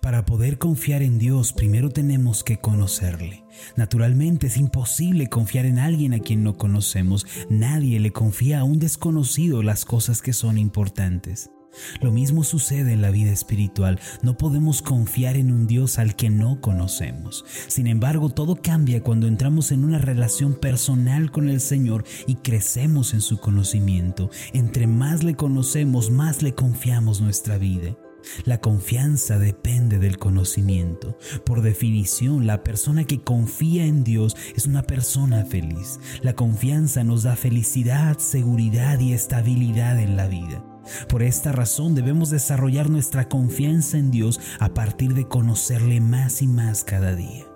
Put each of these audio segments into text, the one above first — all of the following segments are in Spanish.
Para poder confiar en Dios, primero tenemos que conocerle. Naturalmente es imposible confiar en alguien a quien no conocemos. Nadie le confía a un desconocido las cosas que son importantes. Lo mismo sucede en la vida espiritual. No podemos confiar en un Dios al que no conocemos. Sin embargo, todo cambia cuando entramos en una relación personal con el Señor y crecemos en su conocimiento. Entre más le conocemos, más le confiamos nuestra vida. La confianza depende del conocimiento. Por definición, la persona que confía en Dios es una persona feliz. La confianza nos da felicidad, seguridad y estabilidad en la vida. Por esta razón debemos desarrollar nuestra confianza en Dios a partir de conocerle más y más cada día.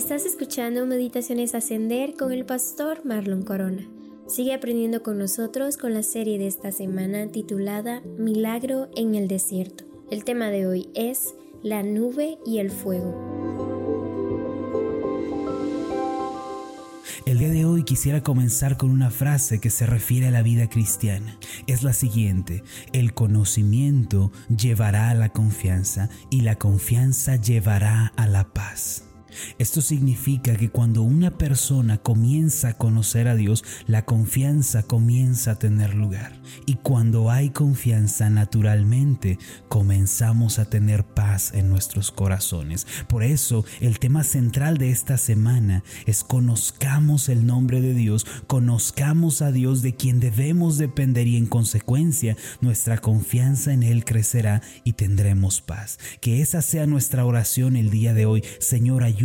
Estás escuchando Meditaciones Ascender con el pastor Marlon Corona. Sigue aprendiendo con nosotros con la serie de esta semana titulada Milagro en el desierto. El tema de hoy es la nube y el fuego. El día de hoy quisiera comenzar con una frase que se refiere a la vida cristiana. Es la siguiente, el conocimiento llevará a la confianza y la confianza llevará a la paz. Esto significa que cuando una persona comienza a conocer a Dios, la confianza comienza a tener lugar. Y cuando hay confianza, naturalmente comenzamos a tener paz en nuestros corazones. Por eso, el tema central de esta semana es conozcamos el nombre de Dios, conozcamos a Dios de quien debemos depender y en consecuencia nuestra confianza en Él crecerá y tendremos paz. Que esa sea nuestra oración el día de hoy. Señor, ayúdanos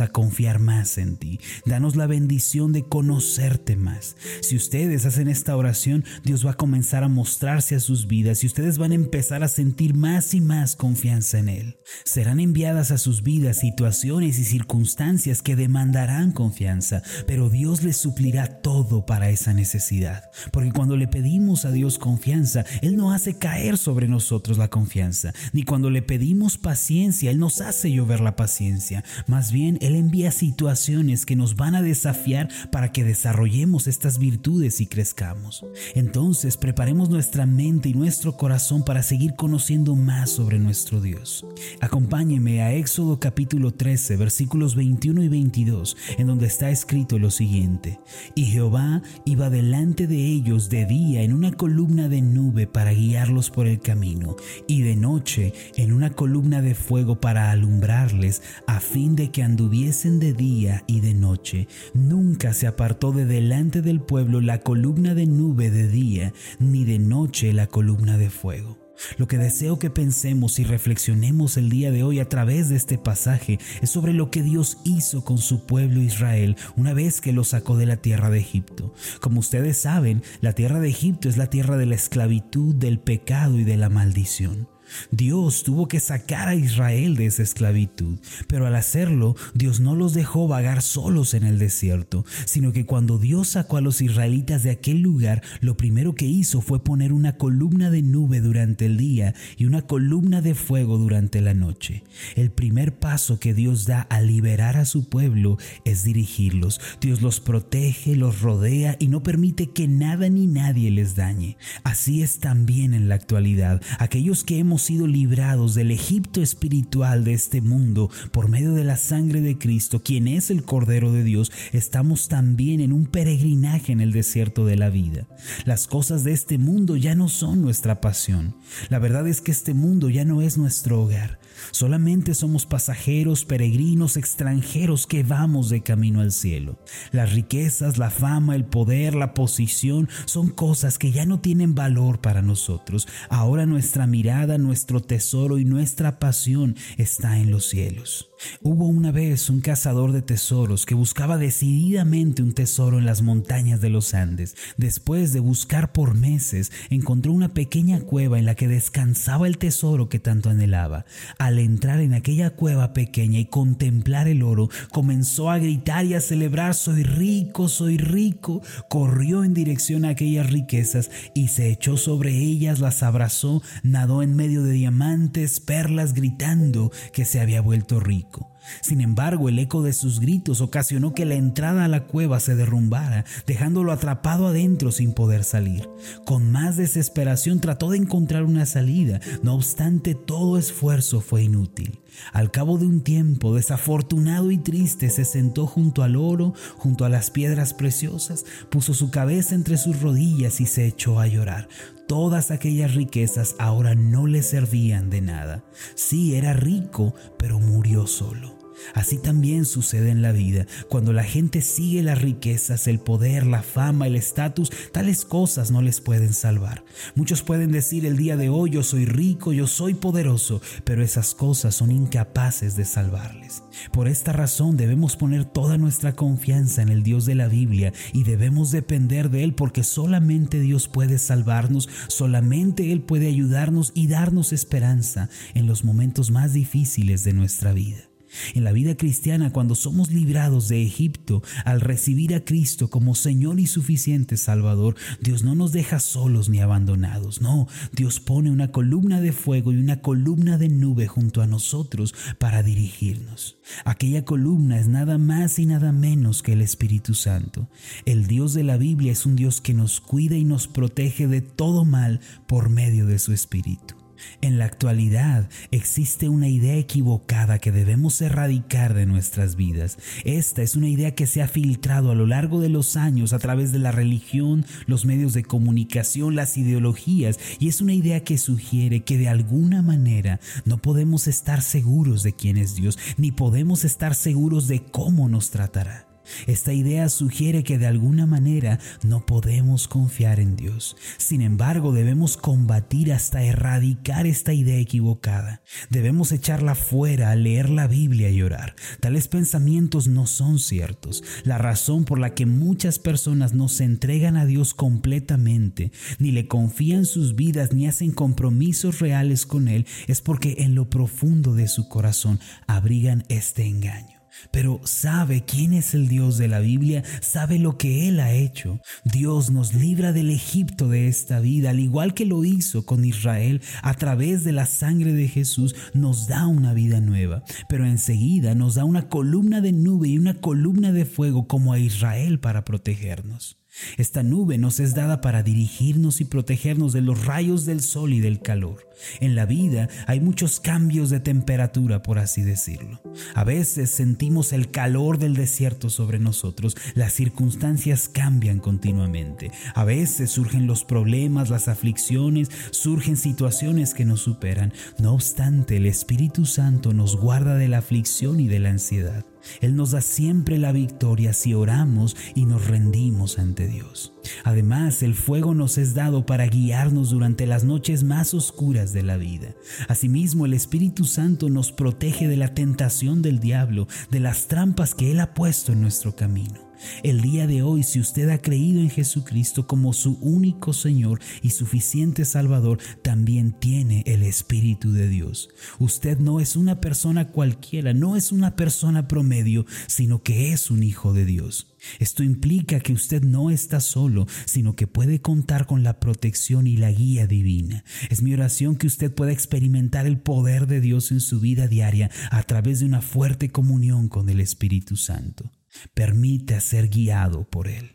a confiar más en ti. Danos la bendición de conocerte más. Si ustedes hacen esta oración, Dios va a comenzar a mostrarse a sus vidas y ustedes van a empezar a sentir más y más confianza en Él. Serán enviadas a sus vidas situaciones y circunstancias que demandarán confianza, pero Dios les suplirá todo para esa necesidad. Porque cuando le pedimos a Dios confianza, Él no hace caer sobre nosotros la confianza, ni cuando le pedimos paciencia, Él nos hace llover la paciencia. Bien, Él envía situaciones que nos van a desafiar para que desarrollemos estas virtudes y crezcamos. Entonces, preparemos nuestra mente y nuestro corazón para seguir conociendo más sobre nuestro Dios. Acompáñeme a Éxodo capítulo 13, versículos 21 y 22, en donde está escrito lo siguiente. Y Jehová iba delante de ellos de día en una columna de nube para guiarlos por el camino, y de noche en una columna de fuego para alumbrarles, a fin de que anduviesen de día y de noche. Nunca se apartó de delante del pueblo la columna de nube de día, ni de noche la columna de fuego. Lo que deseo que pensemos y reflexionemos el día de hoy a través de este pasaje es sobre lo que Dios hizo con su pueblo Israel una vez que lo sacó de la tierra de Egipto. Como ustedes saben, la tierra de Egipto es la tierra de la esclavitud, del pecado y de la maldición. Dios tuvo que sacar a Israel de esa esclavitud, pero al hacerlo, Dios no los dejó vagar solos en el desierto, sino que cuando Dios sacó a los israelitas de aquel lugar, lo primero que hizo fue poner una columna de nube durante el día y una columna de fuego durante la noche. El primer paso que Dios da al liberar a su pueblo es dirigirlos. Dios los protege, los rodea y no permite que nada ni nadie les dañe. Así es también en la actualidad. Aquellos que hemos sido librados del Egipto espiritual de este mundo por medio de la sangre de Cristo, quien es el Cordero de Dios, estamos también en un peregrinaje en el desierto de la vida. Las cosas de este mundo ya no son nuestra pasión. La verdad es que este mundo ya no es nuestro hogar. Solamente somos pasajeros, peregrinos, extranjeros que vamos de camino al cielo. Las riquezas, la fama, el poder, la posición son cosas que ya no tienen valor para nosotros. Ahora nuestra mirada, nuestro tesoro y nuestra pasión está en los cielos. Hubo una vez un cazador de tesoros que buscaba decididamente un tesoro en las montañas de los Andes. Después de buscar por meses, encontró una pequeña cueva en la que descansaba el tesoro que tanto anhelaba. Al entrar en aquella cueva pequeña y contemplar el oro, comenzó a gritar y a celebrar, soy rico, soy rico. Corrió en dirección a aquellas riquezas y se echó sobre ellas, las abrazó, nadó en medio de diamantes, perlas, gritando que se había vuelto rico. México. Sin embargo, el eco de sus gritos ocasionó que la entrada a la cueva se derrumbara, dejándolo atrapado adentro sin poder salir. Con más desesperación trató de encontrar una salida, no obstante todo esfuerzo fue inútil. Al cabo de un tiempo, desafortunado y triste, se sentó junto al oro, junto a las piedras preciosas, puso su cabeza entre sus rodillas y se echó a llorar. Todas aquellas riquezas ahora no le servían de nada. Sí, era rico, pero murió solo. Así también sucede en la vida. Cuando la gente sigue las riquezas, el poder, la fama, el estatus, tales cosas no les pueden salvar. Muchos pueden decir el día de hoy yo soy rico, yo soy poderoso, pero esas cosas son incapaces de salvarles. Por esta razón debemos poner toda nuestra confianza en el Dios de la Biblia y debemos depender de Él porque solamente Dios puede salvarnos, solamente Él puede ayudarnos y darnos esperanza en los momentos más difíciles de nuestra vida. En la vida cristiana, cuando somos librados de Egipto, al recibir a Cristo como Señor y suficiente Salvador, Dios no nos deja solos ni abandonados. No, Dios pone una columna de fuego y una columna de nube junto a nosotros para dirigirnos. Aquella columna es nada más y nada menos que el Espíritu Santo. El Dios de la Biblia es un Dios que nos cuida y nos protege de todo mal por medio de su Espíritu. En la actualidad existe una idea equivocada que debemos erradicar de nuestras vidas. Esta es una idea que se ha filtrado a lo largo de los años a través de la religión, los medios de comunicación, las ideologías y es una idea que sugiere que de alguna manera no podemos estar seguros de quién es Dios ni podemos estar seguros de cómo nos tratará. Esta idea sugiere que de alguna manera no podemos confiar en Dios. Sin embargo, debemos combatir hasta erradicar esta idea equivocada. Debemos echarla fuera, leer la Biblia y orar. Tales pensamientos no son ciertos. La razón por la que muchas personas no se entregan a Dios completamente, ni le confían sus vidas, ni hacen compromisos reales con Él, es porque en lo profundo de su corazón abrigan este engaño pero sabe quién es el Dios de la Biblia, sabe lo que Él ha hecho. Dios nos libra del Egipto de esta vida, al igual que lo hizo con Israel, a través de la sangre de Jesús, nos da una vida nueva, pero enseguida nos da una columna de nube y una columna de fuego como a Israel para protegernos. Esta nube nos es dada para dirigirnos y protegernos de los rayos del sol y del calor. En la vida hay muchos cambios de temperatura, por así decirlo. A veces sentimos el calor del desierto sobre nosotros, las circunstancias cambian continuamente. A veces surgen los problemas, las aflicciones, surgen situaciones que nos superan. No obstante, el Espíritu Santo nos guarda de la aflicción y de la ansiedad. Él nos da siempre la victoria si oramos y nos rendimos ante Dios. Además, el fuego nos es dado para guiarnos durante las noches más oscuras de la vida. Asimismo, el Espíritu Santo nos protege de la tentación del diablo, de las trampas que Él ha puesto en nuestro camino. El día de hoy, si usted ha creído en Jesucristo como su único Señor y suficiente Salvador, también tiene el Espíritu de Dios. Usted no es una persona cualquiera, no es una persona promedio, sino que es un hijo de Dios. Esto implica que usted no está solo, sino que puede contar con la protección y la guía divina. Es mi oración que usted pueda experimentar el poder de Dios en su vida diaria a través de una fuerte comunión con el Espíritu Santo. Permita ser guiado por Él.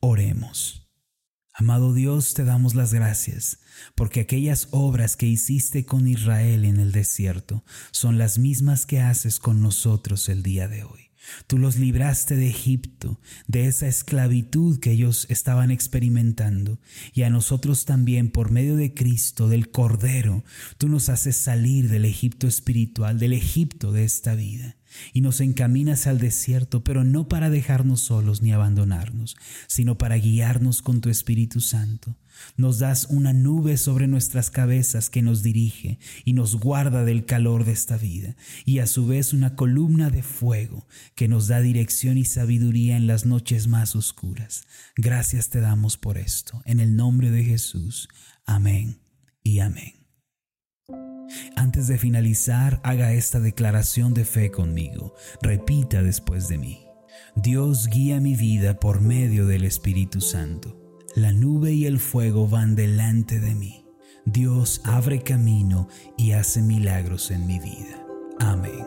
Oremos. Amado Dios, te damos las gracias, porque aquellas obras que hiciste con Israel en el desierto son las mismas que haces con nosotros el día de hoy. Tú los libraste de Egipto, de esa esclavitud que ellos estaban experimentando, y a nosotros también, por medio de Cristo, del Cordero, tú nos haces salir del Egipto espiritual, del Egipto de esta vida y nos encaminas al desierto, pero no para dejarnos solos ni abandonarnos, sino para guiarnos con tu Espíritu Santo. Nos das una nube sobre nuestras cabezas que nos dirige y nos guarda del calor de esta vida, y a su vez una columna de fuego que nos da dirección y sabiduría en las noches más oscuras. Gracias te damos por esto, en el nombre de Jesús. Amén y amén. Antes de finalizar, haga esta declaración de fe conmigo. Repita después de mí. Dios guía mi vida por medio del Espíritu Santo. La nube y el fuego van delante de mí. Dios abre camino y hace milagros en mi vida. Amén.